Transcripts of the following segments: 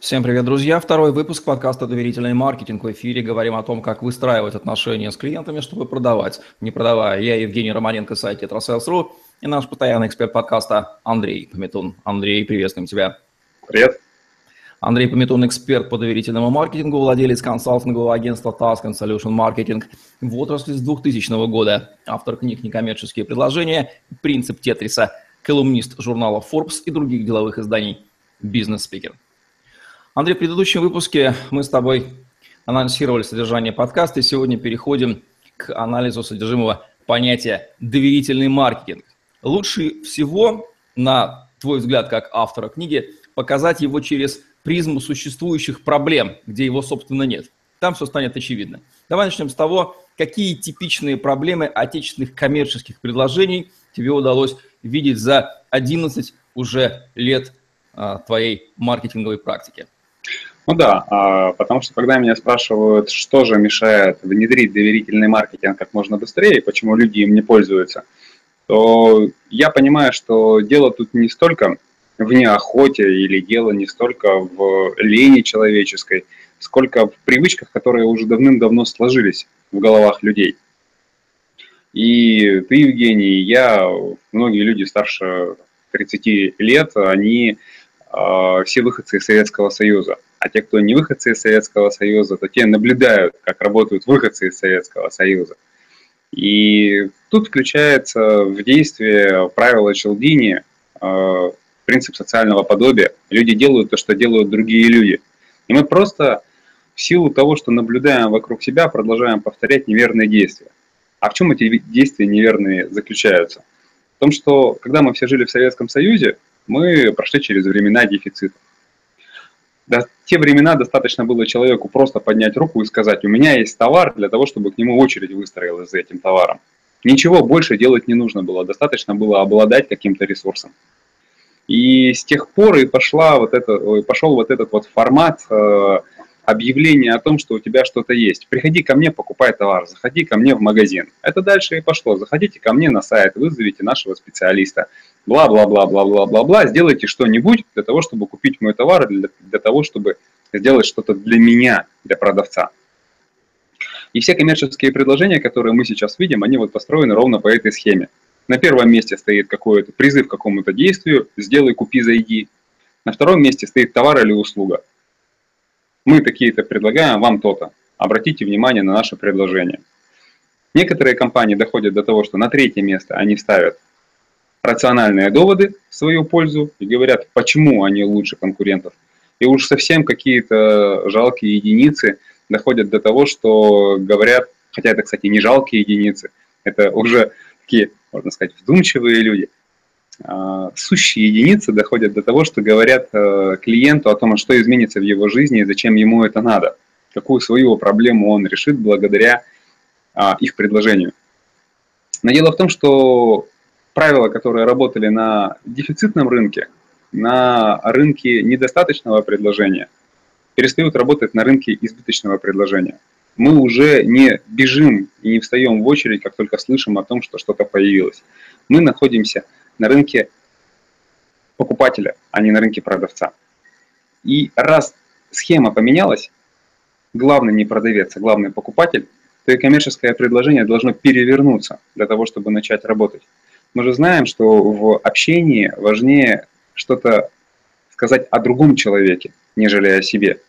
Всем привет, друзья! Второй выпуск подкаста «Доверительный маркетинг». В эфире говорим о том, как выстраивать отношения с клиентами, чтобы продавать, не продавая. Я Евгений Романенко, сайт Tetrasales.ru и наш постоянный эксперт подкаста Андрей Пометун. Андрей, приветствуем тебя. Привет. Андрей Пометун, эксперт по доверительному маркетингу, владелец консалтингового агентства Task and Solution Marketing в отрасли с 2000 года, автор книг «Некоммерческие предложения», «Принцип Тетриса», колумнист журнала Forbes и других деловых изданий, бизнес-спикер. Андрей, в предыдущем выпуске мы с тобой анонсировали содержание подкаста, и сегодня переходим к анализу содержимого понятия «доверительный маркетинг». Лучше всего, на твой взгляд, как автора книги, показать его через призму существующих проблем, где его, собственно, нет. Там все станет очевидно. Давай начнем с того, какие типичные проблемы отечественных коммерческих предложений тебе удалось видеть за 11 уже лет а, твоей маркетинговой практики. Ну да, а, потому что когда меня спрашивают, что же мешает внедрить доверительный маркетинг как можно быстрее, почему люди им не пользуются, то я понимаю, что дело тут не столько в неохоте или дело не столько в лени человеческой, сколько в привычках, которые уже давным-давно сложились в головах людей. И ты, Евгений, я, многие люди старше 30 лет, они э, все выходцы из Советского Союза а те, кто не выходцы из Советского Союза, то те наблюдают, как работают выходцы из Советского Союза. И тут включается в действие правило Челдини, э, принцип социального подобия. Люди делают то, что делают другие люди. И мы просто в силу того, что наблюдаем вокруг себя, продолжаем повторять неверные действия. А в чем эти действия неверные заключаются? В том, что когда мы все жили в Советском Союзе, мы прошли через времена дефицита. До те времена достаточно было человеку просто поднять руку и сказать, у меня есть товар для того, чтобы к нему очередь выстроилась за этим товаром. Ничего больше делать не нужно было, достаточно было обладать каким-то ресурсом. И с тех пор и пошла вот это, пошел вот этот вот формат э, объявления о том, что у тебя что-то есть. Приходи ко мне, покупай товар, заходи ко мне в магазин. Это дальше и пошло. Заходите ко мне на сайт, вызовите нашего специалиста бла-бла-бла-бла-бла-бла-бла, сделайте что-нибудь для того, чтобы купить мой товар, для, для того, чтобы сделать что-то для меня, для продавца. И все коммерческие предложения, которые мы сейчас видим, они вот построены ровно по этой схеме. На первом месте стоит какой-то призыв к какому-то действию, сделай, купи, зайди. На втором месте стоит товар или услуга. Мы такие-то предлагаем, вам то-то. Обратите внимание на наше предложение. Некоторые компании доходят до того, что на третье место они ставят рациональные доводы в свою пользу и говорят, почему они лучше конкурентов. И уж совсем какие-то жалкие единицы доходят до того, что говорят, хотя это, кстати, не жалкие единицы, это уже такие, можно сказать, вдумчивые люди, сущие единицы доходят до того, что говорят э, клиенту о том, что изменится в его жизни и зачем ему это надо, какую свою проблему он решит благодаря а, их предложению. Но дело в том, что правила, которые работали на дефицитном рынке, на рынке недостаточного предложения, перестают работать на рынке избыточного предложения. Мы уже не бежим и не встаем в очередь, как только слышим о том, что что-то появилось. Мы находимся на рынке покупателя, а не на рынке продавца. И раз схема поменялась, главный не продавец, а главный покупатель, то и коммерческое предложение должно перевернуться для того, чтобы начать работать. Мы же знаем, что в общении важнее что-то сказать о другом человеке, нежели о себе.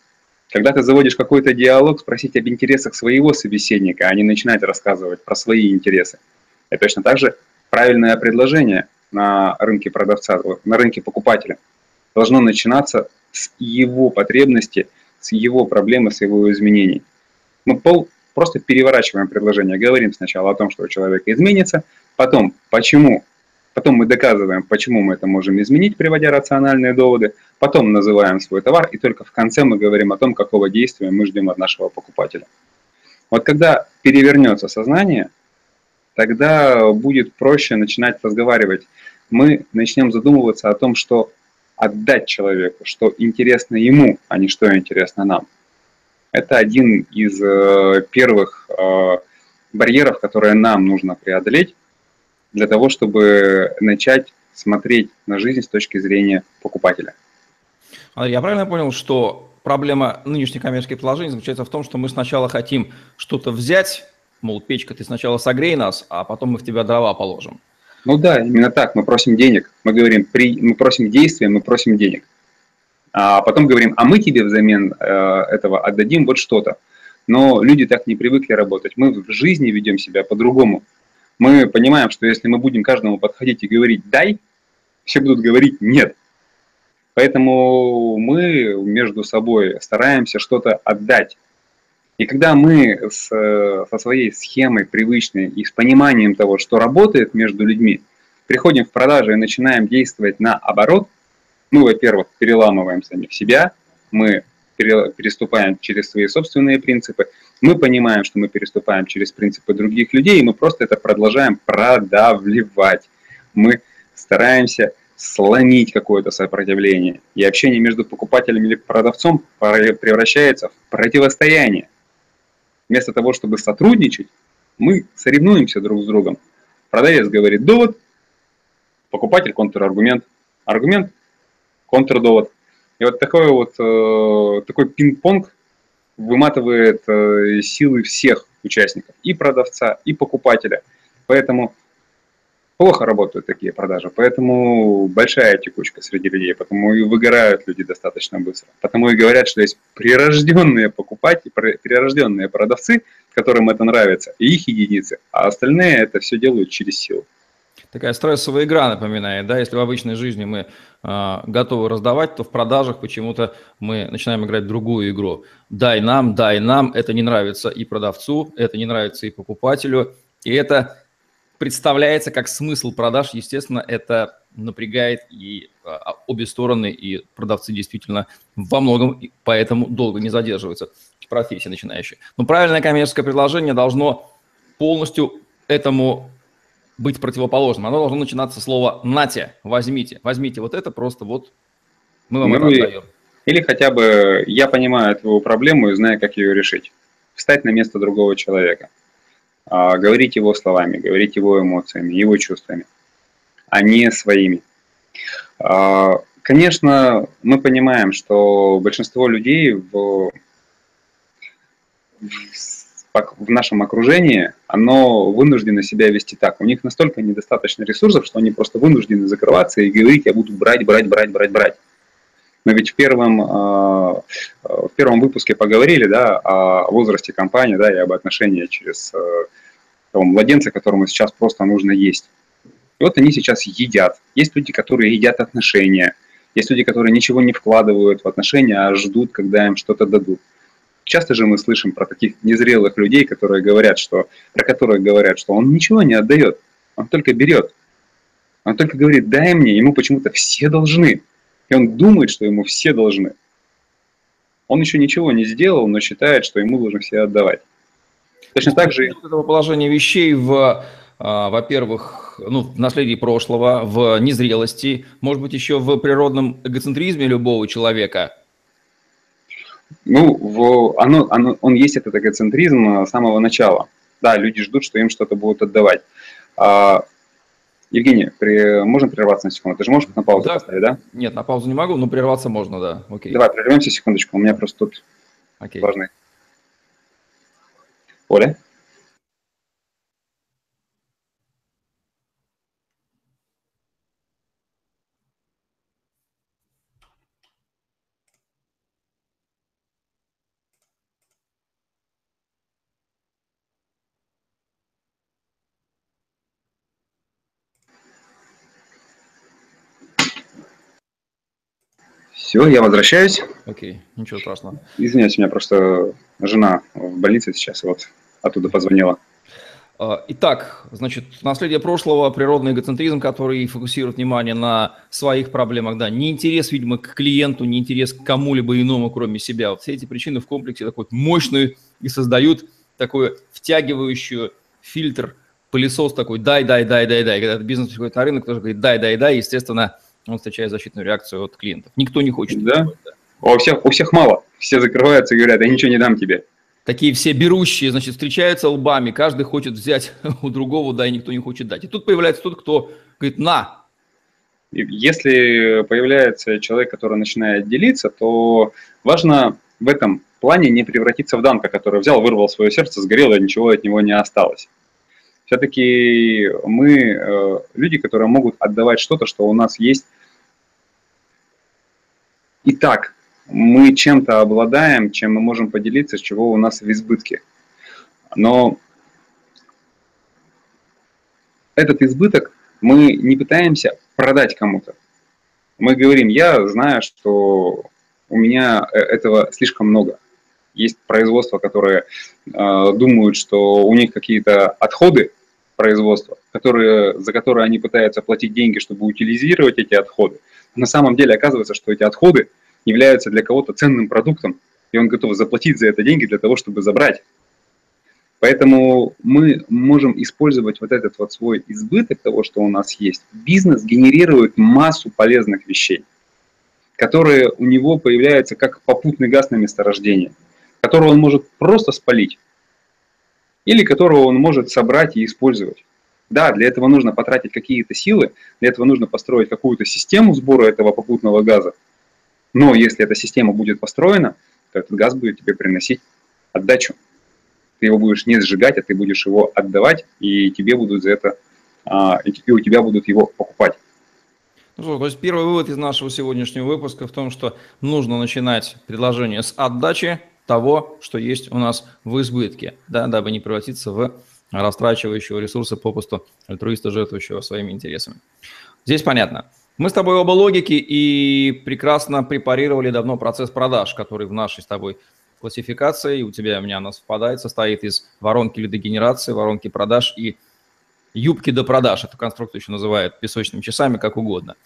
Когда ты заводишь какой-то диалог, спросить об интересах своего собеседника, а не начинать рассказывать про свои интересы. И точно так же правильное предложение на рынке продавца, на рынке покупателя должно начинаться с его потребности, с его проблемы, с его изменений. Мы пол, просто переворачиваем предложение, говорим сначала о том, что у человека изменится, Потом, почему? Потом мы доказываем, почему мы это можем изменить, приводя рациональные доводы. Потом называем свой товар, и только в конце мы говорим о том, какого действия мы ждем от нашего покупателя. Вот когда перевернется сознание, тогда будет проще начинать разговаривать. Мы начнем задумываться о том, что отдать человеку, что интересно ему, а не что интересно нам. Это один из э, первых э, барьеров, которые нам нужно преодолеть, для того, чтобы начать смотреть на жизнь с точки зрения покупателя. А я правильно понял, что проблема нынешних коммерческих приложений заключается в том, что мы сначала хотим что-то взять, мол, печка, ты сначала согрей нас, а потом мы в тебя дрова положим. Ну да, именно так. Мы просим денег. Мы говорим, при, мы просим действия, мы просим денег. А потом говорим, а мы тебе взамен э, этого отдадим вот что-то. Но люди так не привыкли работать. Мы в жизни ведем себя по-другому. Мы понимаем, что если мы будем каждому подходить и говорить «дай», все будут говорить «нет». Поэтому мы между собой стараемся что-то отдать. И когда мы с, со своей схемой привычной и с пониманием того, что работает между людьми, приходим в продажи и начинаем действовать наоборот, мы, во-первых, переламываем самих себя, мы переступаем через свои собственные принципы, мы понимаем, что мы переступаем через принципы других людей, и мы просто это продолжаем продавливать. Мы стараемся сломить какое-то сопротивление. И общение между покупателем или продавцом превращается в противостояние. Вместо того, чтобы сотрудничать, мы соревнуемся друг с другом. Продавец говорит довод, покупатель контраргумент, аргумент, контрдовод. И вот такой вот э, такой пинг-понг выматывает э, силы всех участников, и продавца, и покупателя. Поэтому плохо работают такие продажи, поэтому большая текучка среди людей, потому и выгорают люди достаточно быстро. Потому и говорят, что есть прирожденные покупатели, прирожденные продавцы, которым это нравится, и их единицы, а остальные это все делают через силу. Такая стрессовая игра напоминает, да, если в обычной жизни мы э, готовы раздавать, то в продажах почему-то мы начинаем играть другую игру. Дай нам, дай нам, это не нравится и продавцу, это не нравится и покупателю, и это представляется как смысл продаж, естественно, это напрягает и а, обе стороны, и продавцы действительно во многом поэтому долго не задерживаются в профессии начинающие. Но правильное коммерческое предложение должно полностью этому быть противоположным. Оно должно начинаться с слова «нате», «возьмите». Возьмите вот это просто вот мы вам ну, это отдаем. Или хотя бы я понимаю твою проблему и знаю, как ее решить. Встать на место другого человека. А, говорить его словами, говорить его эмоциями, его чувствами, а не своими. А, конечно, мы понимаем, что большинство людей в, в нашем окружении, оно вынуждено себя вести так. У них настолько недостаточно ресурсов, что они просто вынуждены закрываться и говорить, я буду брать, брать, брать, брать, брать. Мы ведь в первом, а, в первом выпуске поговорили да, о возрасте компании да, и об отношении через э, того младенца, которому сейчас просто нужно есть. И вот они сейчас едят. Есть люди, которые едят отношения. Есть люди, которые ничего не вкладывают в отношения, а ждут, когда им что-то дадут. Часто же мы слышим про таких незрелых людей, которые говорят, что, про которых говорят, что он ничего не отдает, он только берет. Он только говорит, дай мне, ему почему-то все должны. И он думает, что ему все должны. Он еще ничего не сделал, но считает, что ему должны все отдавать. Точно так же... Этого положения вещей в, а, во-первых, ну, в наследии прошлого, в незрелости, может быть, еще в природном эгоцентризме любого человека. Ну, в, оно, оно, он есть этот эгоцентризм с самого начала. Да, люди ждут, что им что-то будут отдавать. А, Евгений, при... можно прерваться на секунду? Ты же можешь на паузу да. поставить, да? Нет, на паузу не могу, но прерваться можно, да. Окей. Давай, прервемся секундочку, у меня просто тут Окей. важный. Оля? Все, я возвращаюсь. Окей, ничего страшного. Извиняюсь, у меня просто жена в больнице сейчас, вот оттуда позвонила. А, итак, значит, наследие прошлого, природный эгоцентризм, который фокусирует внимание на своих проблемах, да, не интерес, видимо, к клиенту, не интерес к кому-либо иному, кроме себя. Вот все эти причины в комплексе такой мощную и создают такую втягивающую фильтр, пылесос такой, дай, дай, дай, дай, дай. Когда бизнес приходит на рынок, тоже говорит, дай, дай, дай, естественно, он встречает защитную реакцию от клиентов. Никто не хочет. Да? А у всех, у всех мало. Все закрываются и говорят, я ничего не дам тебе. Такие все берущие, значит, встречаются лбами, каждый хочет взять у другого, да, и никто не хочет дать. И тут появляется тот, кто говорит, на. если появляется человек, который начинает делиться, то важно в этом плане не превратиться в Данка, который взял, вырвал свое сердце, сгорел, и ничего от него не осталось. Все-таки мы э, люди, которые могут отдавать что-то, что у нас есть. Итак, мы чем-то обладаем, чем мы можем поделиться, с чего у нас в избытке. Но этот избыток мы не пытаемся продать кому-то. Мы говорим, я знаю, что у меня э, этого слишком много. Есть производства, которые э, думают, что у них какие-то отходы производства, которые, за которые они пытаются платить деньги, чтобы утилизировать эти отходы. На самом деле оказывается, что эти отходы являются для кого-то ценным продуктом, и он готов заплатить за это деньги для того, чтобы забрать. Поэтому мы можем использовать вот этот вот свой избыток того, что у нас есть. Бизнес генерирует массу полезных вещей, которые у него появляются как попутный газ на месторождение, которого он может просто спалить или которого он может собрать и использовать. Да, для этого нужно потратить какие-то силы, для этого нужно построить какую-то систему сбора этого попутного газа. Но если эта система будет построена, то этот газ будет тебе приносить отдачу. Ты его будешь не сжигать, а ты будешь его отдавать, и тебе будут за это, а, и у тебя будут его покупать. Ну что, то есть первый вывод из нашего сегодняшнего выпуска в том, что нужно начинать предложение с отдачи, того, что есть у нас в избытке, да, дабы не превратиться в растрачивающего ресурсы попусту альтруиста, жертвующего своими интересами. Здесь понятно. Мы с тобой оба логики и прекрасно препарировали давно процесс продаж, который в нашей с тобой классификации, у тебя и у меня она совпадает, состоит из воронки лидогенерации, воронки продаж и юбки до продаж. Эту конструкцию еще называют песочными часами, как угодно –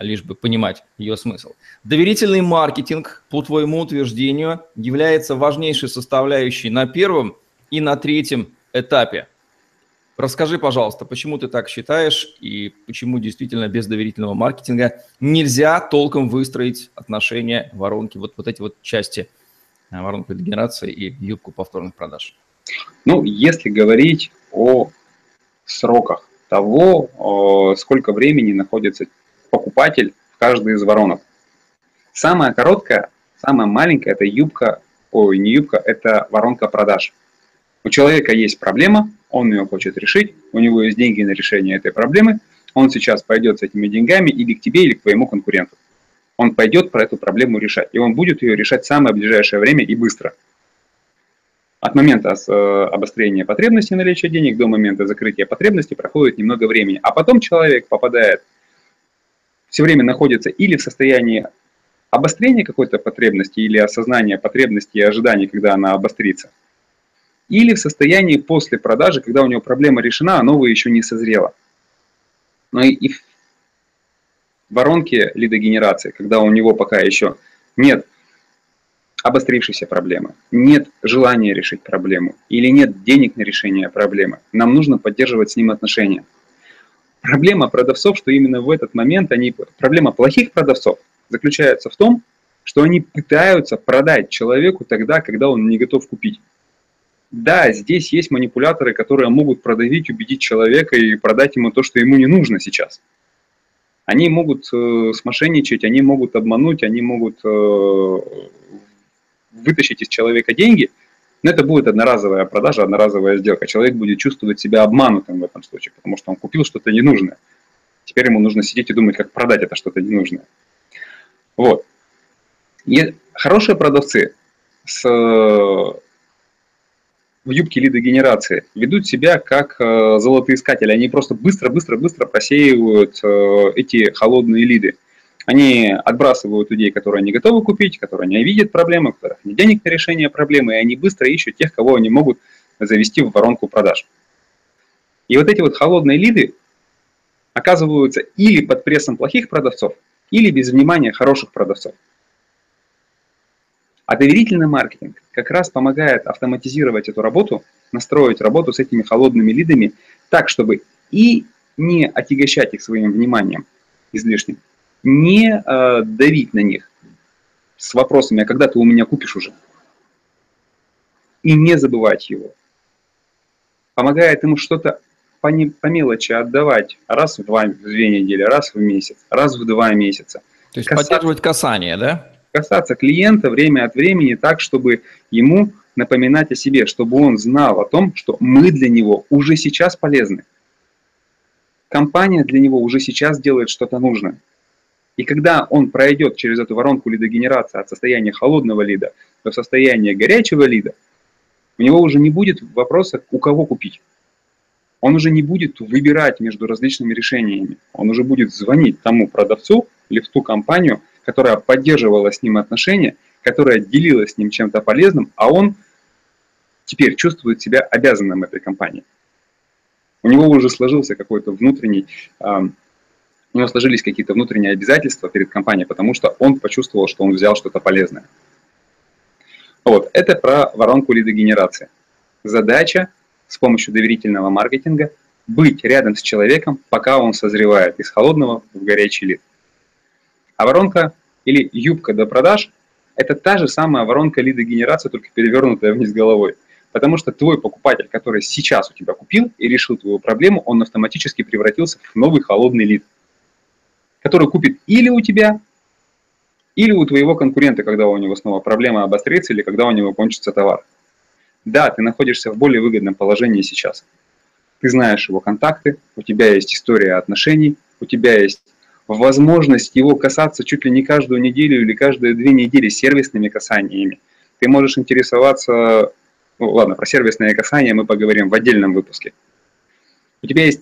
лишь бы понимать ее смысл. Доверительный маркетинг, по твоему утверждению, является важнейшей составляющей на первом и на третьем этапе. Расскажи, пожалуйста, почему ты так считаешь и почему действительно без доверительного маркетинга нельзя толком выстроить отношения воронки, вот, вот эти вот части а, воронки генерации и юбку повторных продаж? Ну, если говорить о сроках того, сколько времени находится покупатель в каждой из воронок. Самая короткая, самая маленькая – это юбка, ой, не юбка, это воронка продаж. У человека есть проблема, он ее хочет решить, у него есть деньги на решение этой проблемы, он сейчас пойдет с этими деньгами или к тебе, или к твоему конкуренту. Он пойдет про эту проблему решать, и он будет ее решать в самое ближайшее время и быстро. От момента э, обострения потребности наличия денег до момента закрытия потребности проходит немного времени, а потом человек попадает все время находится или в состоянии обострения какой-то потребности или осознания потребности и ожиданий, когда она обострится, или в состоянии после продажи, когда у него проблема решена, а новая еще не созрела. Но и в воронке лидогенерации, когда у него пока еще нет обострившейся проблемы, нет желания решить проблему или нет денег на решение проблемы, нам нужно поддерживать с ним отношения. Проблема продавцов, что именно в этот момент они... Проблема плохих продавцов заключается в том, что они пытаются продать человеку тогда, когда он не готов купить. Да, здесь есть манипуляторы, которые могут продавить, убедить человека и продать ему то, что ему не нужно сейчас. Они могут э, смошенничать, они могут обмануть, они могут э, вытащить из человека деньги – но это будет одноразовая продажа, одноразовая сделка. Человек будет чувствовать себя обманутым в этом случае, потому что он купил что-то ненужное. Теперь ему нужно сидеть и думать, как продать это что-то ненужное. Вот. И хорошие продавцы с в юбке лидогенерации ведут себя как э, золотоискатели. Они просто быстро-быстро-быстро просеивают э, эти холодные лиды. Они отбрасывают людей, которые не готовы купить, которые не видят проблемы, у которых нет денег на решение проблемы, и они быстро ищут тех, кого они могут завести в воронку продаж. И вот эти вот холодные лиды оказываются или под прессом плохих продавцов, или без внимания хороших продавцов. А доверительный маркетинг как раз помогает автоматизировать эту работу, настроить работу с этими холодными лидами так, чтобы и не отягощать их своим вниманием излишним, не э, давить на них с вопросами, а когда ты у меня купишь уже? И не забывать его. Помогает ему что-то по, не, по мелочи отдавать раз в, два, в две недели, раз в месяц, раз в два месяца. То есть касаться, поддерживать касание, да? Касаться клиента время от времени так, чтобы ему напоминать о себе, чтобы он знал о том, что мы для него уже сейчас полезны. Компания для него уже сейчас делает что-то нужное. И когда он пройдет через эту воронку лидогенерации от состояния холодного лида до состояния горячего лида, у него уже не будет вопроса, у кого купить. Он уже не будет выбирать между различными решениями. Он уже будет звонить тому продавцу или в ту компанию, которая поддерживала с ним отношения, которая делилась с ним чем-то полезным, а он теперь чувствует себя обязанным этой компании. У него уже сложился какой-то внутренний, у него сложились какие-то внутренние обязательства перед компанией, потому что он почувствовал, что он взял что-то полезное. Вот, это про воронку лидогенерации. Задача с помощью доверительного маркетинга быть рядом с человеком, пока он созревает из холодного в горячий лид. А воронка или юбка до продаж – это та же самая воронка лидогенерации, только перевернутая вниз головой. Потому что твой покупатель, который сейчас у тебя купил и решил твою проблему, он автоматически превратился в новый холодный лид, который купит или у тебя, или у твоего конкурента, когда у него снова проблема обострится, или когда у него кончится товар. Да, ты находишься в более выгодном положении сейчас. Ты знаешь его контакты, у тебя есть история отношений, у тебя есть возможность его касаться чуть ли не каждую неделю или каждые две недели сервисными касаниями. Ты можешь интересоваться, ну ладно, про сервисные касания мы поговорим в отдельном выпуске. У тебя есть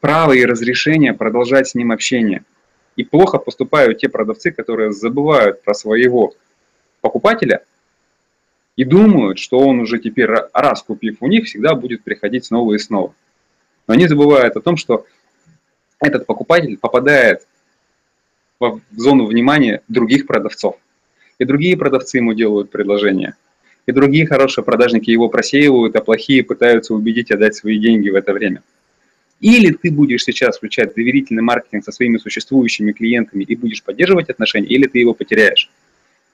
право и разрешение продолжать с ним общение – и плохо поступают те продавцы, которые забывают про своего покупателя и думают, что он уже теперь, раз купив у них, всегда будет приходить снова и снова. Но они забывают о том, что этот покупатель попадает в зону внимания других продавцов. И другие продавцы ему делают предложения. И другие хорошие продажники его просеивают, а плохие пытаются убедить отдать свои деньги в это время. Или ты будешь сейчас включать доверительный маркетинг со своими существующими клиентами и будешь поддерживать отношения, или ты его потеряешь.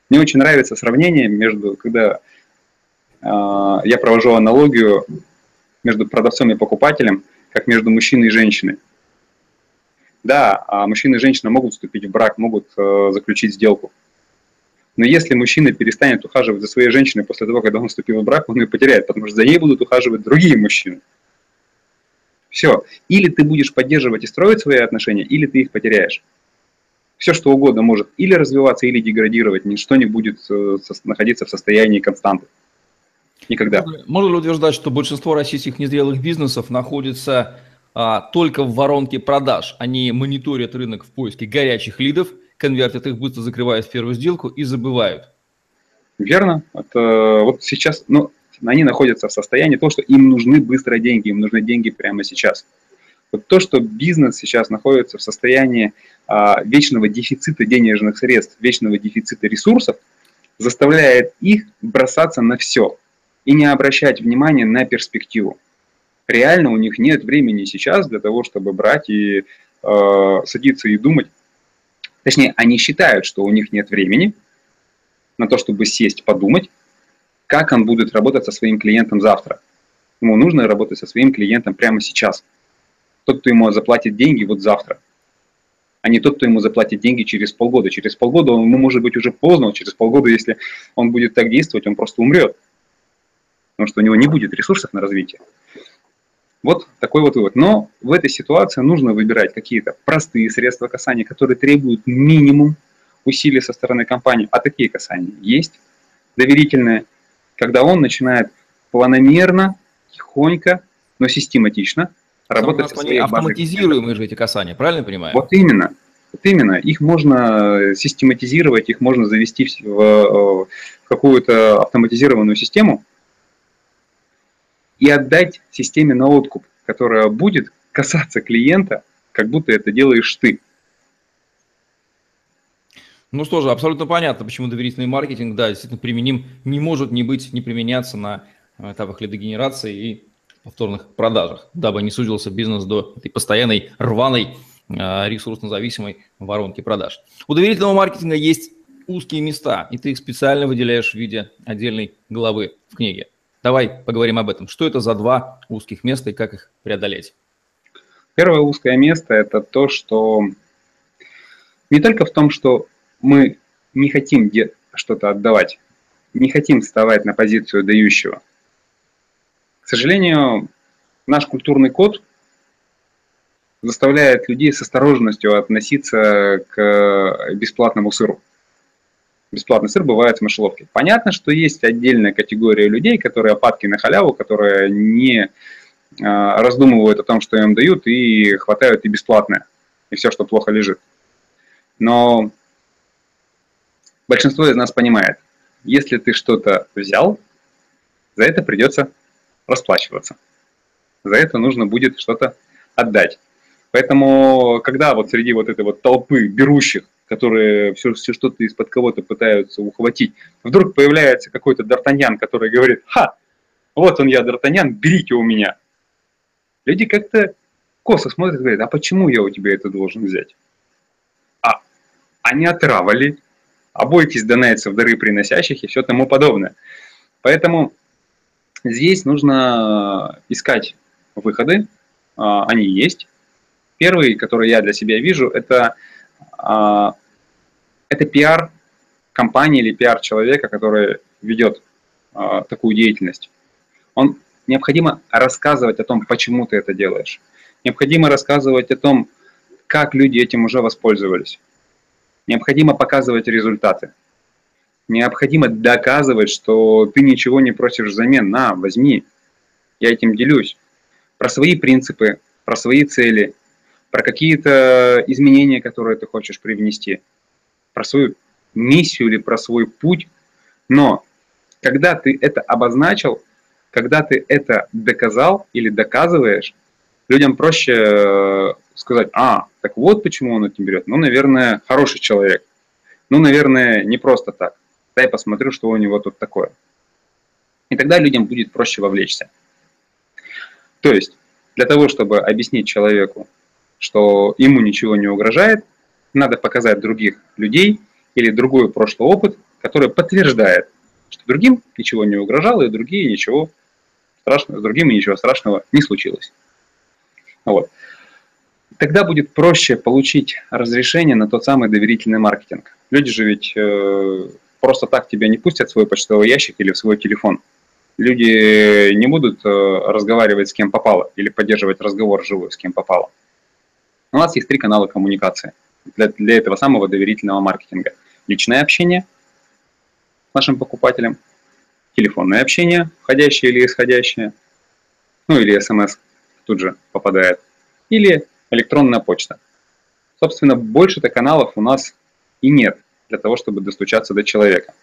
Мне очень нравится сравнение между, когда э, я провожу аналогию между продавцом и покупателем, как между мужчиной и женщиной. Да, а мужчина и женщина могут вступить в брак, могут э, заключить сделку. Но если мужчина перестанет ухаживать за своей женщиной после того, когда он вступил в брак, он ее потеряет, потому что за ней будут ухаживать другие мужчины. Все. Или ты будешь поддерживать и строить свои отношения, или ты их потеряешь. Все, что угодно может или развиваться, или деградировать, ничто не будет э, находиться в состоянии константы. Никогда. Можно ли утверждать, что большинство российских незрелых бизнесов находится а, только в воронке продаж? Они мониторят рынок в поиске горячих лидов, конвертят их, быстро закрывают в первую сделку и забывают. Верно. Это вот сейчас, ну, они находятся в состоянии того, что им нужны быстрые деньги, им нужны деньги прямо сейчас. Вот то, что бизнес сейчас находится в состоянии а, вечного дефицита денежных средств, вечного дефицита ресурсов, заставляет их бросаться на все и не обращать внимания на перспективу. Реально у них нет времени сейчас для того, чтобы брать и э, садиться и думать. Точнее, они считают, что у них нет времени на то, чтобы сесть, подумать, как он будет работать со своим клиентом завтра. Ему нужно работать со своим клиентом прямо сейчас. Тот, кто ему заплатит деньги, вот завтра. А не тот, кто ему заплатит деньги через полгода. Через полгода ему может быть уже поздно, через полгода, если он будет так действовать, он просто умрет. Потому что у него не будет ресурсов на развитие. Вот такой вот вывод. Но в этой ситуации нужно выбирать какие-то простые средства касания, которые требуют минимум усилий со стороны компании. А такие касания есть. Доверительные, когда он начинает планомерно, тихонько, но систематично работать со своей Автоматизируемые же эти касания, правильно понимаю? Вот именно. Вот именно. Их можно систематизировать, их можно завести в, в какую-то автоматизированную систему и отдать системе на откуп, которая будет касаться клиента, как будто это делаешь ты. Ну что же, абсолютно понятно, почему доверительный маркетинг, да, действительно применим, не может не быть, не применяться на этапах лидогенерации и повторных продажах, дабы не сузился бизнес до этой постоянной рваной а, ресурсно-зависимой воронки продаж. У доверительного маркетинга есть узкие места, и ты их специально выделяешь в виде отдельной главы в книге. Давай поговорим об этом. Что это за два узких места и как их преодолеть? Первое узкое место – это то, что не только в том, что мы не хотим что-то отдавать, не хотим вставать на позицию дающего. К сожалению, наш культурный код заставляет людей с осторожностью относиться к бесплатному сыру. Бесплатный сыр бывает в мышеловке. Понятно, что есть отдельная категория людей, которые опадки на халяву, которые не а, раздумывают о том, что им дают, и хватают и бесплатное, и все, что плохо лежит. Но большинство из нас понимает, если ты что-то взял, за это придется расплачиваться. За это нужно будет что-то отдать. Поэтому, когда вот среди вот этой вот толпы берущих, которые все, все что-то из-под кого-то пытаются ухватить, вдруг появляется какой-то Д'Артаньян, который говорит, ха, вот он я, Д'Артаньян, берите у меня. Люди как-то косо смотрят и говорят, а почему я у тебя это должен взять? А, а не отравали, а бойтесь донайцев, дары приносящих и все тому подобное. Поэтому здесь нужно искать выходы, а, они есть, Первый, который я для себя вижу, это, а, это пиар компании или пиар человека, который ведет а, такую деятельность. Он необходимо рассказывать о том, почему ты это делаешь. Необходимо рассказывать о том, как люди этим уже воспользовались. Необходимо показывать результаты. Необходимо доказывать, что ты ничего не просишь взамен. На, возьми, я этим делюсь. Про свои принципы, про свои цели, про какие-то изменения, которые ты хочешь привнести, про свою миссию или про свой путь. Но когда ты это обозначил, когда ты это доказал или доказываешь, людям проще э, сказать, а, так вот почему он этим берет. Ну, наверное, хороший человек. Ну, наверное, не просто так. Дай посмотрю, что у него тут такое. И тогда людям будет проще вовлечься. То есть, для того, чтобы объяснить человеку, что ему ничего не угрожает, надо показать других людей или другой прошлый опыт, который подтверждает, что другим ничего не угрожало, и другие ничего страшного, с другими ничего страшного не случилось. Вот. Тогда будет проще получить разрешение на тот самый доверительный маркетинг. Люди же ведь э, просто так тебя не пустят в свой почтовый ящик или в свой телефон. Люди не будут э, разговаривать с кем попало или поддерживать разговор живой с кем попало. У нас есть три канала коммуникации для, для этого самого доверительного маркетинга. Личное общение с нашим покупателем, телефонное общение, входящее или исходящее, ну или смс тут же попадает, или электронная почта. Собственно, больше-то каналов у нас и нет для того, чтобы достучаться до человека.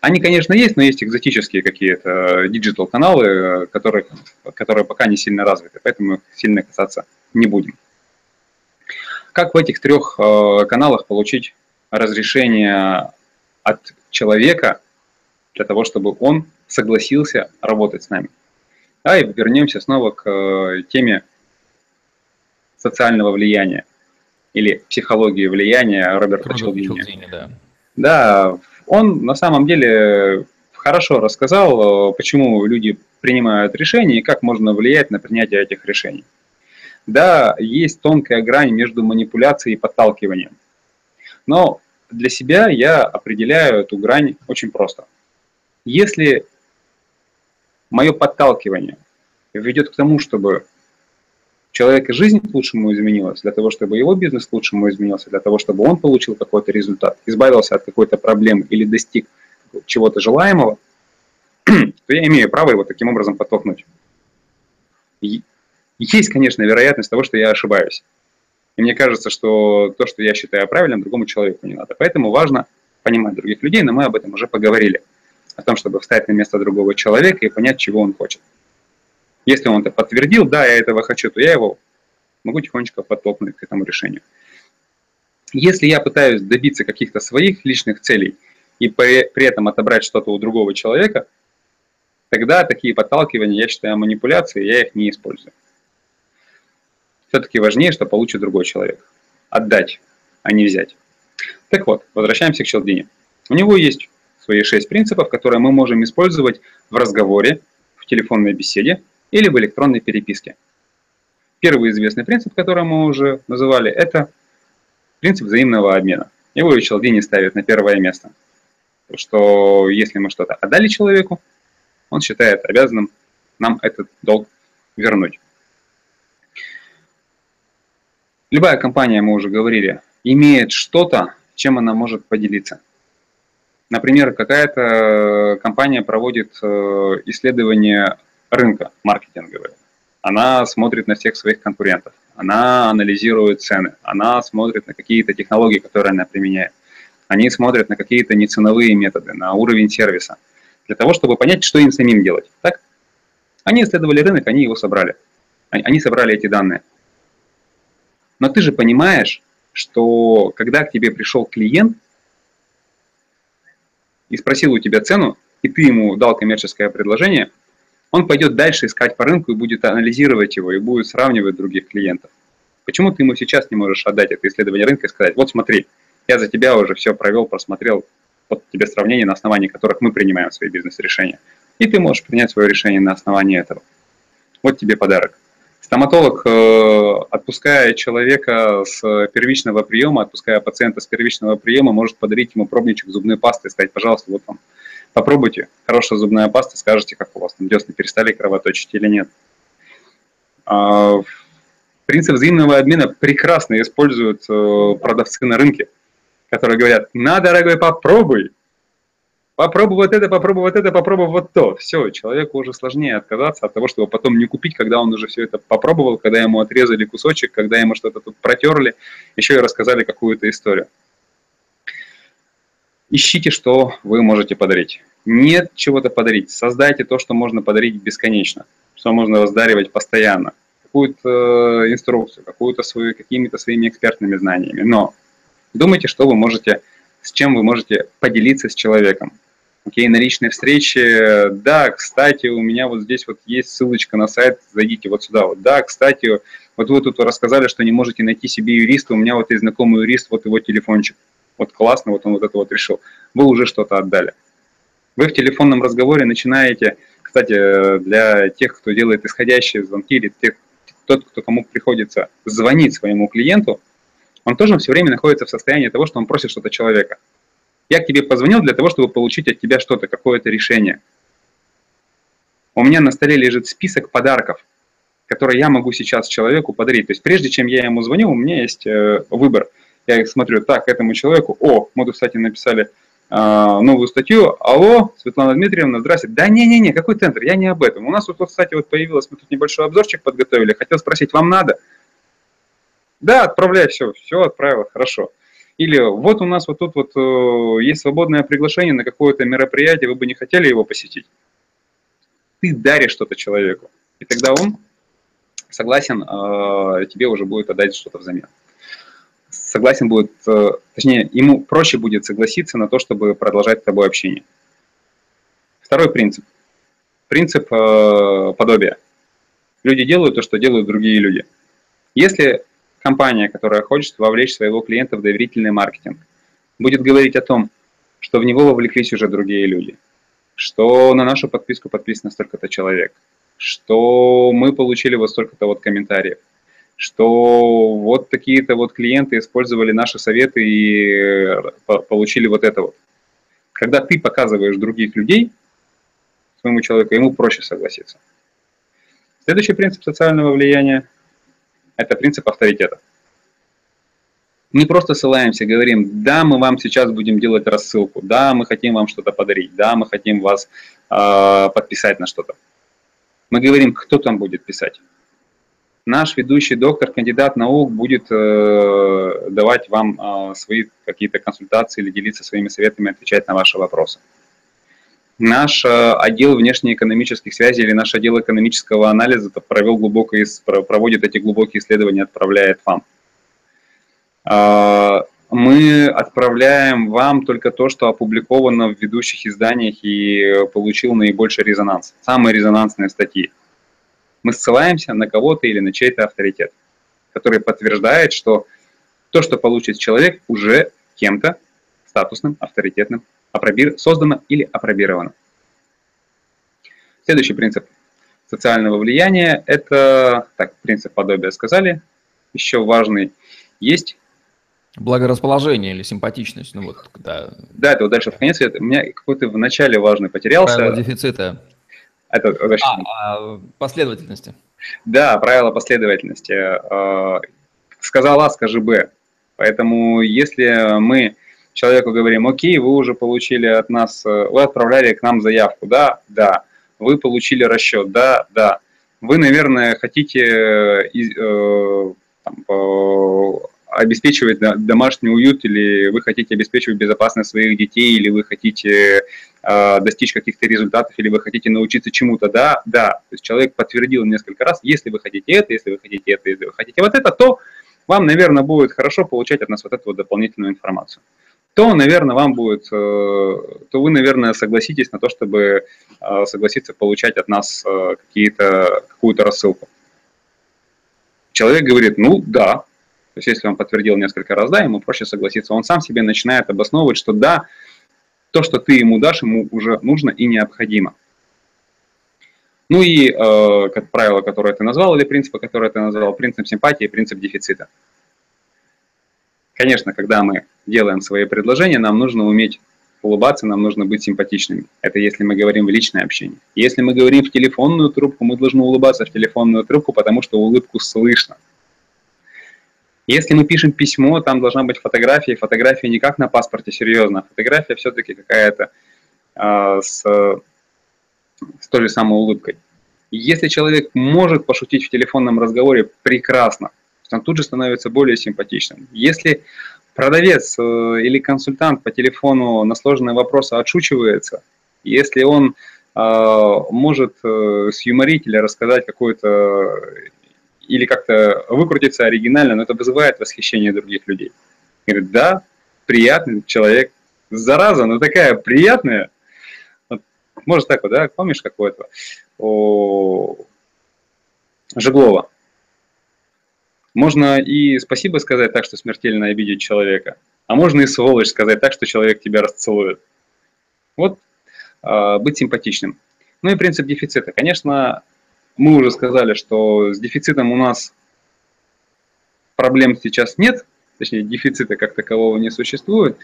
Они, конечно, есть, но есть экзотические какие-то digital-каналы, которые, которые пока не сильно развиты, поэтому их сильно касаться не будем. Как в этих трех э, каналах получить разрешение от человека для того, чтобы он согласился работать с нами? А и вернемся снова к э, теме социального влияния или психологии влияния Роберта Челдини. Да. да, он на самом деле хорошо рассказал, почему люди принимают решения и как можно влиять на принятие этих решений. Да, есть тонкая грань между манипуляцией и подталкиванием. Но для себя я определяю эту грань очень просто. Если мое подталкивание ведет к тому, чтобы человека жизнь к лучшему изменилась, для того, чтобы его бизнес к лучшему изменился, для того, чтобы он получил какой-то результат, избавился от какой-то проблемы или достиг чего-то желаемого, то я имею право его таким образом подтолкнуть. Есть, конечно, вероятность того, что я ошибаюсь. И мне кажется, что то, что я считаю правильным, другому человеку не надо. Поэтому важно понимать других людей, но мы об этом уже поговорили. О том, чтобы встать на место другого человека и понять, чего он хочет. Если он это подтвердил, да, я этого хочу, то я его могу тихонечко подтолкнуть к этому решению. Если я пытаюсь добиться каких-то своих личных целей и при, этом отобрать что-то у другого человека, тогда такие подталкивания я считаю манипуляцией, я их не использую все-таки важнее, что получит другой человек. Отдать, а не взять. Так вот, возвращаемся к Челдине. У него есть свои шесть принципов, которые мы можем использовать в разговоре, в телефонной беседе или в электронной переписке. Первый известный принцип, который мы уже называли, это принцип взаимного обмена. Его и Челдини ставит на первое место. Что если мы что-то отдали человеку, он считает обязанным нам этот долг вернуть. Любая компания, мы уже говорили, имеет что-то, чем она может поделиться. Например, какая-то компания проводит э, исследование рынка маркетинговое. Она смотрит на всех своих конкурентов, она анализирует цены, она смотрит на какие-то технологии, которые она применяет. Они смотрят на какие-то неценовые методы, на уровень сервиса, для того, чтобы понять, что им самим делать. Так? Они исследовали рынок, они его собрали. Они собрали эти данные. Но ты же понимаешь, что когда к тебе пришел клиент и спросил у тебя цену, и ты ему дал коммерческое предложение, он пойдет дальше искать по рынку и будет анализировать его, и будет сравнивать других клиентов. Почему ты ему сейчас не можешь отдать это исследование рынка и сказать, вот смотри, я за тебя уже все провел, просмотрел, вот тебе сравнение, на основании которых мы принимаем свои бизнес-решения. И ты можешь принять свое решение на основании этого. Вот тебе подарок. Стоматолог, э, отпуская человека с первичного приема, отпуская пациента с первичного приема, может подарить ему пробничек зубной пасты и сказать, пожалуйста, вот вам, попробуйте, хорошая зубная паста, скажете, как у вас там десны перестали кровоточить или нет. А, принцип взаимного обмена прекрасно используют э, продавцы на рынке, которые говорят, на, дорогой, попробуй, попробуй вот это, попробуй вот это, попробуй вот то. Все, человеку уже сложнее отказаться от того, чтобы потом не купить, когда он уже все это попробовал, когда ему отрезали кусочек, когда ему что-то тут протерли, еще и рассказали какую-то историю. Ищите, что вы можете подарить. Нет чего-то подарить. Создайте то, что можно подарить бесконечно, что можно раздаривать постоянно. Какую-то э, инструкцию, какую-то свою, какими-то своими экспертными знаниями. Но думайте, что вы можете, с чем вы можете поделиться с человеком окей, на личной встрече, да, кстати, у меня вот здесь вот есть ссылочка на сайт, зайдите вот сюда вот, да, кстати, вот вы тут рассказали, что не можете найти себе юриста, у меня вот есть знакомый юрист, вот его телефончик, вот классно, вот он вот это вот решил, вы уже что-то отдали. Вы в телефонном разговоре начинаете, кстати, для тех, кто делает исходящие звонки, или тех, тот, кто кому приходится звонить своему клиенту, он тоже все время находится в состоянии того, что он просит что-то человека. Я к тебе позвонил для того, чтобы получить от тебя что-то, какое-то решение. У меня на столе лежит список подарков, которые я могу сейчас человеку подарить. То есть прежде чем я ему звоню, у меня есть э, выбор. Я их смотрю, так, этому человеку, о, мы тут, кстати, написали э, новую статью, алло, Светлана Дмитриевна, здравствуйте. Да не-не-не, какой тендер, я не об этом. У нас вот, кстати, вот появилось, мы тут небольшой обзорчик подготовили, хотел спросить, вам надо? Да, отправляй, все, все отправила, хорошо. Или вот у нас вот тут вот э, есть свободное приглашение на какое-то мероприятие, вы бы не хотели его посетить? Ты даришь что-то человеку, и тогда он согласен э, тебе уже будет отдать что-то взамен. Согласен будет, э, точнее, ему проще будет согласиться на то, чтобы продолжать с тобой общение. Второй принцип. Принцип подобия. Люди делают то, что делают другие люди. Если компания, которая хочет вовлечь своего клиента в доверительный маркетинг, будет говорить о том, что в него вовлеклись уже другие люди, что на нашу подписку подписано столько-то человек, что мы получили вот столько-то вот комментариев, что вот такие-то вот клиенты использовали наши советы и э, получили вот это вот. Когда ты показываешь других людей своему человеку, ему проще согласиться. Следующий принцип социального влияния это принцип авторитета. Мы просто ссылаемся, говорим, да, мы вам сейчас будем делать рассылку, да, мы хотим вам что-то подарить, да, мы хотим вас э, подписать на что-то. Мы говорим, кто там будет писать. Наш ведущий доктор, кандидат наук будет э, давать вам э, свои какие-то консультации или делиться своими советами, отвечать на ваши вопросы. Наш э, отдел внешнеэкономических связей или наш отдел экономического анализа провел глубокое, проводит эти глубокие исследования, отправляет вам. А, мы отправляем вам только то, что опубликовано в ведущих изданиях и получил наибольший резонанс. Самые резонансные статьи. Мы ссылаемся на кого-то или на чей-то авторитет, который подтверждает, что то, что получит человек, уже кем-то статусным, авторитетным апробир... создано или апробировано. Следующий принцип социального влияния – это, так, принцип подобия сказали, еще важный есть Благорасположение или симпатичность, ну вот когда... Да, это вот дальше в конец, у меня какой-то в начале важный потерялся. Правило дефицита. Это, это а, а, последовательности. Да, правило последовательности. А, сказал А, скажи Б. Поэтому если мы человеку говорим, окей, вы уже получили от нас, вы отправляли к нам заявку, да, да, вы получили расчет, да, да. Вы, наверное, хотите э, там, обеспечивать домашний уют, или вы хотите обеспечивать безопасность своих детей, или вы хотите э, достичь каких-то результатов, или вы хотите научиться чему-то, да, да. То есть человек подтвердил несколько раз, если вы хотите это, если вы хотите это, если вы хотите вот это, то вам, наверное, будет хорошо получать от нас вот эту вот дополнительную информацию. То, наверное, вам будет, э, то вы, наверное, согласитесь на то, чтобы э, согласиться получать от нас э, какие-то, какую-то рассылку. Человек говорит, ну да, то есть если он подтвердил несколько раз, да, ему проще согласиться. Он сам себе начинает обосновывать, что да, то, что ты ему дашь, ему уже нужно и необходимо. Ну и, э, как правило, которое ты назвал, или принципы, которые ты назвал, принцип симпатии, принцип дефицита. Конечно, когда мы делаем свои предложения, нам нужно уметь улыбаться, нам нужно быть симпатичными. Это если мы говорим в личное общение. Если мы говорим в телефонную трубку, мы должны улыбаться в телефонную трубку, потому что улыбку слышно. Если мы пишем письмо, там должна быть фотография. Фотография не как на паспорте, серьезно. Фотография все-таки какая-то э, с, с той же самой улыбкой. Если человек может пошутить в телефонном разговоре, прекрасно. Он тут же становится более симпатичным. Если продавец э, или консультант по телефону на сложные вопросы отшучивается, если он э, может э, сюморить или рассказать какой-то или как-то выкрутиться оригинально, но это вызывает восхищение других людей. Говорит, да, приятный человек, зараза, но такая приятная. Может так вот, да, помнишь какое-то? О, Жеглова. Можно и спасибо сказать так, что смертельно обидеть человека, а можно и сволочь сказать так, что человек тебя расцелует. Вот э, быть симпатичным. Ну и принцип дефицита. Конечно, мы уже сказали, что с дефицитом у нас проблем сейчас нет, точнее дефицита как такового не существует.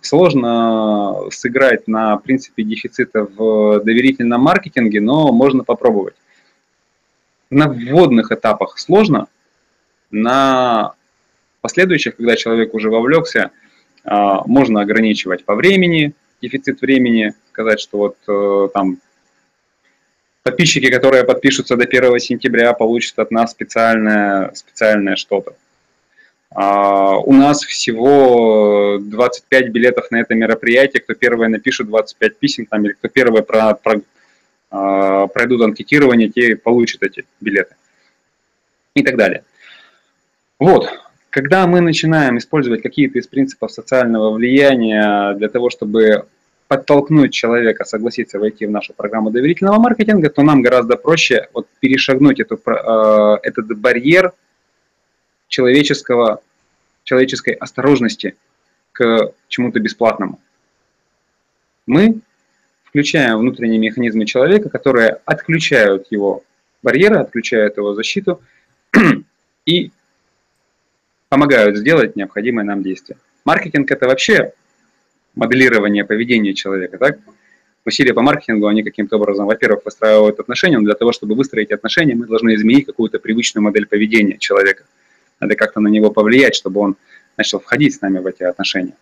Сложно сыграть на принципе дефицита в доверительном маркетинге, но можно попробовать. На вводных этапах сложно, на последующих, когда человек уже вовлекся, а, можно ограничивать по времени, дефицит времени, сказать, что вот э, там подписчики, которые подпишутся до 1 сентября, получат от нас специальное, специальное что-то. Uh, у нас всего 25 билетов на это мероприятие. Кто первый напишет 25 писем, там, или кто первый про, про, uh, пройдут анкетирование, те получат эти билеты. И так далее. Вот. Когда мы начинаем использовать какие-то из принципов социального влияния для того, чтобы подтолкнуть человека согласиться войти в нашу программу доверительного маркетинга, то нам гораздо проще вот перешагнуть эту, э, этот барьер человеческого, человеческой осторожности к чему-то бесплатному. Мы включаем внутренние механизмы человека, которые отключают его барьеры, отключают его защиту и помогают сделать необходимое нам действие. Маркетинг – это вообще моделирование поведения человека, так? Усилия по маркетингу, они каким-то образом, во-первых, выстраивают отношения, но для того, чтобы выстроить отношения, мы должны изменить какую-то привычную модель поведения человека. Надо как-то на него повлиять, чтобы он начал входить с нами в эти отношения.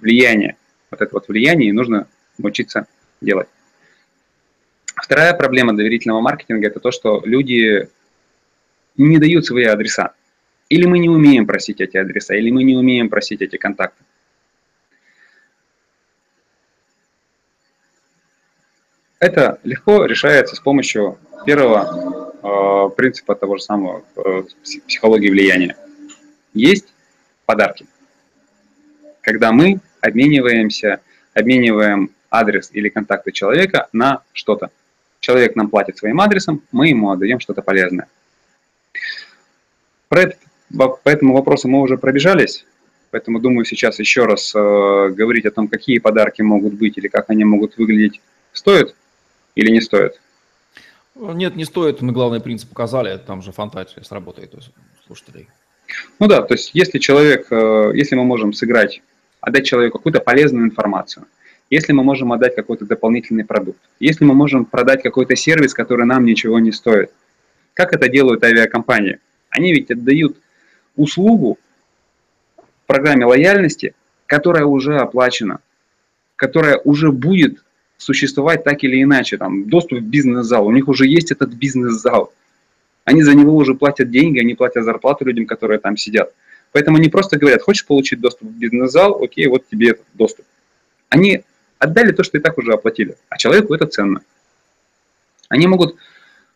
Влияние. Вот это вот влияние нужно учиться делать. Вторая проблема доверительного маркетинга – это то, что люди не дают свои адреса. Или мы не умеем просить эти адреса, или мы не умеем просить эти контакты. Это легко решается с помощью первого э, принципа того же самого э, психологии влияния. Есть подарки. Когда мы обмениваемся, обмениваем адрес или контакты человека на что-то. Человек нам платит своим адресом, мы ему отдаем что-то полезное. Про это, по этому вопросу мы уже пробежались. Поэтому думаю сейчас еще раз э, говорить о том, какие подарки могут быть или как они могут выглядеть, стоит или не стоит. Нет, не стоит. Мы главный принцип показали, там же фантазия сработает у слушателей. Ну да, то есть если человек, э, если мы можем сыграть, отдать человеку какую-то полезную информацию, если мы можем отдать какой-то дополнительный продукт, если мы можем продать какой-то сервис, который нам ничего не стоит. Как это делают авиакомпании? Они ведь отдают услугу в программе лояльности, которая уже оплачена, которая уже будет существовать так или иначе. Там, доступ в бизнес-зал, у них уже есть этот бизнес-зал. Они за него уже платят деньги, они платят зарплату людям, которые там сидят. Поэтому они просто говорят, хочешь получить доступ в бизнес-зал, окей, вот тебе этот доступ. Они отдали то, что и так уже оплатили, а человеку это ценно. Они могут,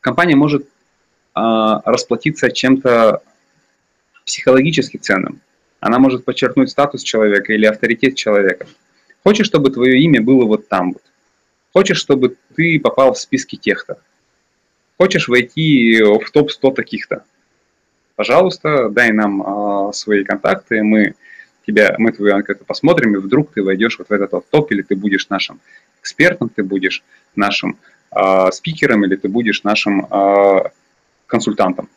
компания может а, расплатиться чем-то психологически ценным. Она может подчеркнуть статус человека или авторитет человека. Хочешь, чтобы твое имя было вот там вот. Хочешь, чтобы ты попал в списки тех-то. Хочешь войти в топ-100 таких-то. Пожалуйста, дай нам э, свои контакты, мы тебя, мы твою анкету посмотрим, и вдруг ты войдешь вот в этот топ, или ты будешь нашим экспертом, ты будешь нашим э, спикером, или ты будешь нашим э, консультантом.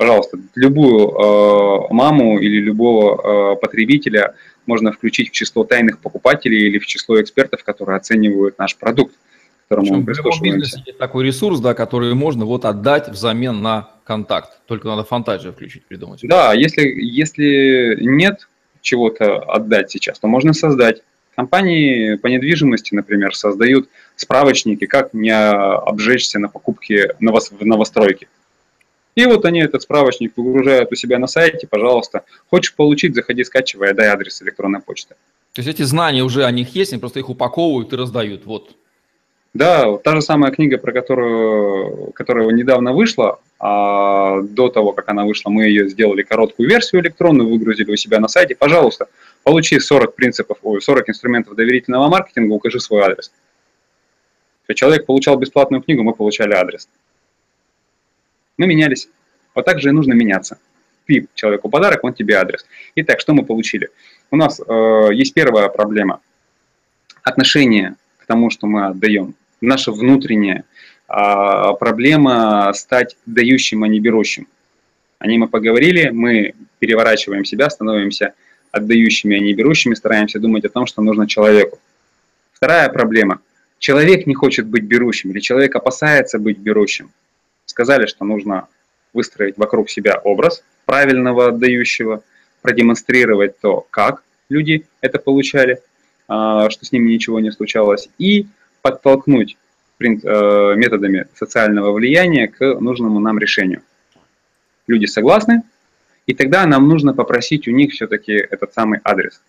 Пожалуйста, любую э, маму или любого э, потребителя можно включить в число тайных покупателей или в число экспертов, которые оценивают наш продукт, которому мы прислушиваемся. Есть такой ресурс, да, который можно вот отдать взамен на контакт. Только надо фантазию включить, придумать. Да, если, если нет чего-то отдать сейчас, то можно создать. Компании по недвижимости, например, создают справочники, как не обжечься на покупке в новостройке. И вот они этот справочник выгружают у себя на сайте, пожалуйста. Хочешь получить, заходи, скачивай, дай адрес электронной почты. То есть эти знания уже о них есть, они просто их упаковывают и раздают. Вот. Да, та же самая книга, про которую, которая недавно вышла, а до того, как она вышла, мы ее сделали короткую версию электронную, выгрузили у себя на сайте. Пожалуйста, получи 40 принципов, ой, 40 инструментов доверительного маркетинга, укажи свой адрес. Человек получал бесплатную книгу, мы получали адрес. Мы менялись. Вот так же и нужно меняться. Ты человеку подарок, он тебе адрес. Итак, что мы получили? У нас э, есть первая проблема. Отношение к тому, что мы отдаем. Наша внутренняя э, проблема стать дающим, а не берущим. О ней мы поговорили, мы переворачиваем себя, становимся отдающими, а не берущими, стараемся думать о том, что нужно человеку. Вторая проблема. Человек не хочет быть берущим, или человек опасается быть берущим сказали, что нужно выстроить вокруг себя образ правильного отдающего, продемонстрировать то, как люди это получали, а, что с ними ничего не случалось, и подтолкнуть э, методами социального влияния к нужному нам решению. Люди согласны, и тогда нам нужно попросить у них все-таки этот самый адрес.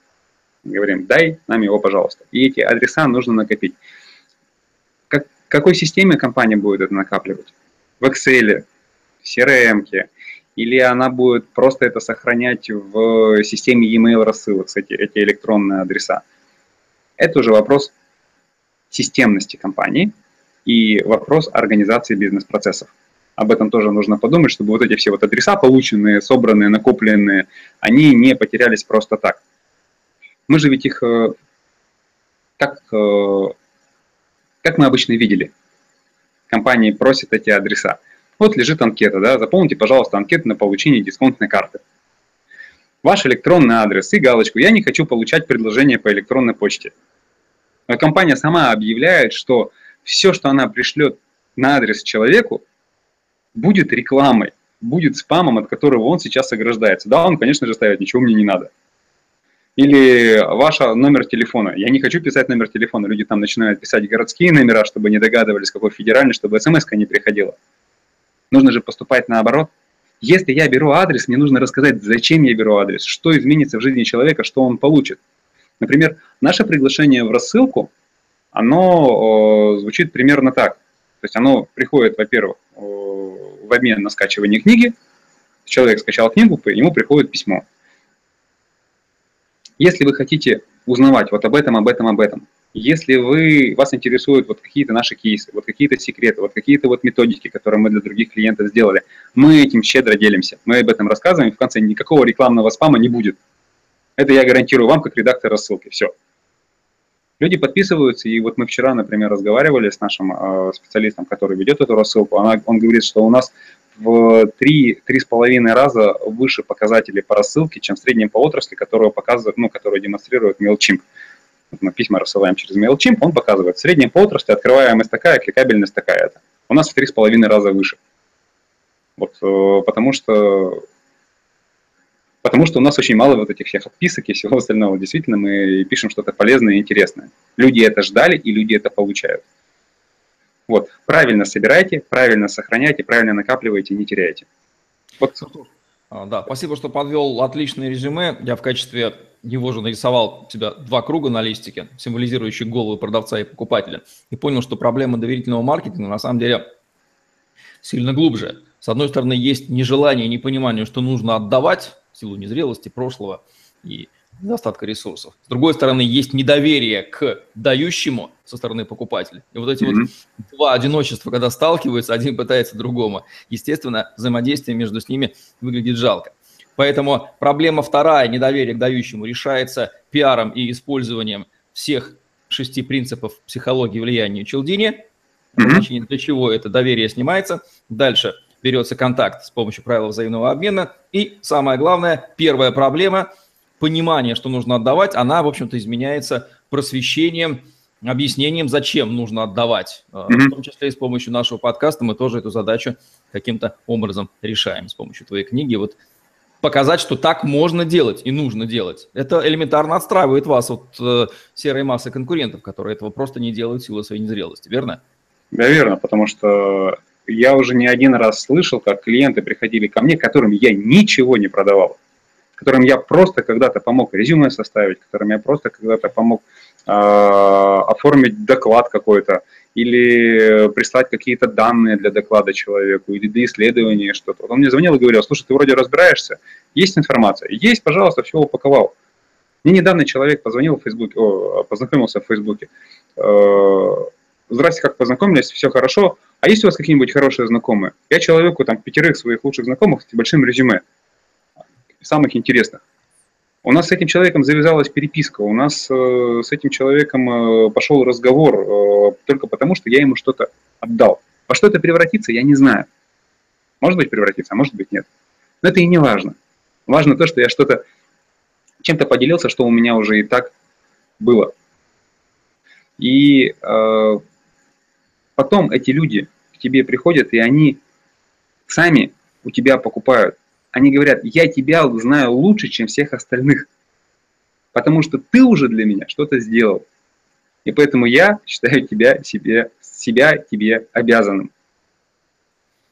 Говорим, дай нам его, пожалуйста. И эти адреса нужно накопить. Как, какой системе компания будет это накапливать? В Excel, в CRM, или она будет просто это сохранять в системе e-mail рассылок, кстати, эти электронные адреса. Это уже вопрос системности компании и вопрос организации бизнес-процессов. Об этом тоже нужно подумать, чтобы вот эти все вот адреса, полученные, собранные, накопленные, они не потерялись просто так. Мы же ведь их э, как, э, как мы обычно видели – компании просят эти адреса. Вот лежит анкета, да, заполните, пожалуйста, анкету на получение дисконтной карты. Ваш электронный адрес и галочку «Я не хочу получать предложение по электронной почте». Но компания сама объявляет, что все, что она пришлет на адрес человеку, будет рекламой, будет спамом, от которого он сейчас ограждается. Да, он, конечно же, ставит «Ничего мне не надо». Или ваш номер телефона. Я не хочу писать номер телефона. Люди там начинают писать городские номера, чтобы не догадывались, какой федеральный, чтобы смс не приходила. Нужно же поступать наоборот. Если я беру адрес, мне нужно рассказать, зачем я беру адрес, что изменится в жизни человека, что он получит. Например, наше приглашение в рассылку, оно звучит примерно так. То есть оно приходит, во-первых, в обмен на скачивание книги. Человек скачал книгу, ему приходит письмо. Если вы хотите узнавать вот об этом, об этом, об этом, если вы, вас интересуют вот какие-то наши кейсы, вот какие-то секреты, вот какие-то вот методики, которые мы для других клиентов сделали, мы этим щедро делимся. Мы об этом рассказываем, и в конце никакого рекламного спама не будет. Это я гарантирую вам, как редактор рассылки. Все. Люди подписываются, и вот мы вчера, например, разговаривали с нашим э, специалистом, который ведет эту рассылку. Она, он говорит, что у нас в 3-3,5 раза выше показатели по рассылке, чем в среднем по отрасли, которую показывает, ну, которую демонстрирует MailChimp. Мы письма рассылаем через MailChimp, он показывает, в среднем по отрасли открываемость такая, кликабельность такая-то. У нас в 3,5 раза выше. Вот, э, потому что Потому что у нас очень мало вот этих всех отписок и всего остального. Действительно, мы пишем что-то полезное и интересное. Люди это ждали, и люди это получают. Вот. Правильно собирайте, правильно сохраняйте, правильно накапливайте, не теряйте. Вот. А, да, спасибо, что подвел отличное резюме. Я в качестве его же нарисовал себя два круга на листике, символизирующие головы продавца и покупателя, и понял, что проблема доверительного маркетинга на самом деле сильно глубже. С одной стороны, есть нежелание, непонимание, что нужно отдавать, в силу незрелости прошлого и недостатка ресурсов. С другой стороны, есть недоверие к дающему со стороны покупателя. И вот эти mm-hmm. вот два одиночества, когда сталкиваются, один пытается другому. Естественно, взаимодействие между с ними выглядит жалко. Поэтому проблема вторая, недоверие к дающему, решается пиаром и использованием всех шести принципов психологии влияния Челдини. Mm-hmm. Для чего это доверие снимается. Дальше берется контакт с помощью правил взаимного обмена. И самое главное, первая проблема – понимание, что нужно отдавать, она, в общем-то, изменяется просвещением, объяснением, зачем нужно отдавать. Mm-hmm. В том числе и с помощью нашего подкаста мы тоже эту задачу каким-то образом решаем с помощью твоей книги. Вот показать, что так можно делать и нужно делать. Это элементарно отстраивает вас от э, серой массы конкурентов, которые этого просто не делают в силу своей незрелости, верно? Да, верно, потому что я уже не один раз слышал, как клиенты приходили ко мне, которым я ничего не продавал, которым я просто когда-то помог резюме составить, которым я просто когда-то помог э, оформить доклад какой-то, или прислать какие-то данные для доклада человеку, или для исследования что-то. Он мне звонил и говорил, слушай, ты вроде разбираешься, есть информация? Есть, пожалуйста, все упаковал. Мне недавно человек позвонил в Фейсбуке, о, познакомился в Фейсбуке. Э, Здрасте, как познакомились, все хорошо. А есть у вас какие-нибудь хорошие знакомые? Я человеку, там, пятерых своих лучших знакомых с большим резюме, самых интересных. У нас с этим человеком завязалась переписка, у нас э, с этим человеком э, пошел разговор э, только потому, что я ему что-то отдал. Во что это превратится, я не знаю. Может быть превратится, а может быть нет. Но это и не важно. Важно то, что я что-то чем-то поделился, что у меня уже и так было. И э, потом эти люди к тебе приходят, и они сами у тебя покупают. Они говорят, я тебя знаю лучше, чем всех остальных, потому что ты уже для меня что-то сделал. И поэтому я считаю тебя, себе, себя тебе обязанным.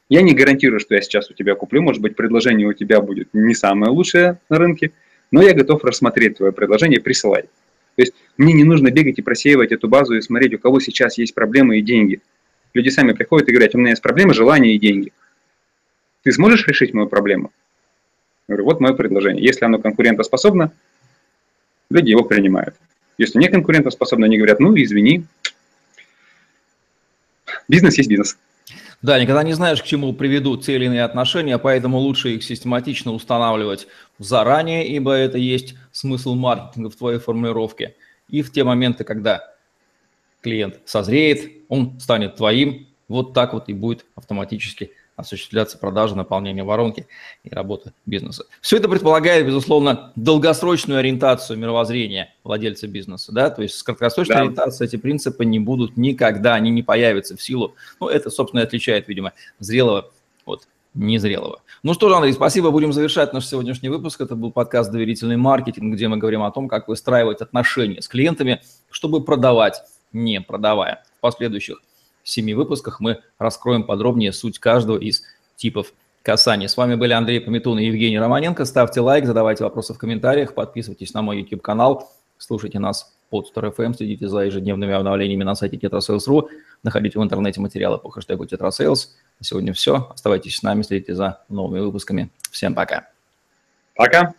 Я не гарантирую, что я сейчас у тебя куплю. Может быть, предложение у тебя будет не самое лучшее на рынке, но я готов рассмотреть твое предложение, присылай. То есть мне не нужно бегать и просеивать эту базу и смотреть, у кого сейчас есть проблемы и деньги. Люди сами приходят и говорят, у меня есть проблемы, желания и деньги. Ты сможешь решить мою проблему? Говорю, вот мое предложение. Если оно конкурентоспособно, люди его принимают. Если не конкурентоспособно, они говорят, ну извини, бизнес есть бизнес. Да, никогда не знаешь, к чему приведут те или иные отношения, поэтому лучше их систематично устанавливать заранее, ибо это есть смысл маркетинга в твоей формулировке. И в те моменты, когда клиент созреет, он станет твоим, вот так вот и будет автоматически осуществляться продажа, наполнение воронки и работа бизнеса. Все это предполагает, безусловно, долгосрочную ориентацию мировоззрения владельца бизнеса. Да? То есть с краткосрочной да. ориентацией эти принципы не будут никогда, они не появятся в силу. Ну, это, собственно, и отличает, видимо, зрелого от незрелого. Ну что ж, Андрей, спасибо. Будем завершать наш сегодняшний выпуск. Это был подкаст «Доверительный маркетинг», где мы говорим о том, как выстраивать отношения с клиентами, чтобы продавать не продавая. В последующих семи выпусках мы раскроем подробнее суть каждого из типов касания. С вами были Андрей Пометун и Евгений Романенко. Ставьте лайк, задавайте вопросы в комментариях, подписывайтесь на мой YouTube-канал, слушайте нас под FM, следите за ежедневными обновлениями на сайте tetrasales.ru, находите в интернете материалы по хэштегу tetrasales. На сегодня все. Оставайтесь с нами, следите за новыми выпусками. Всем пока. Пока.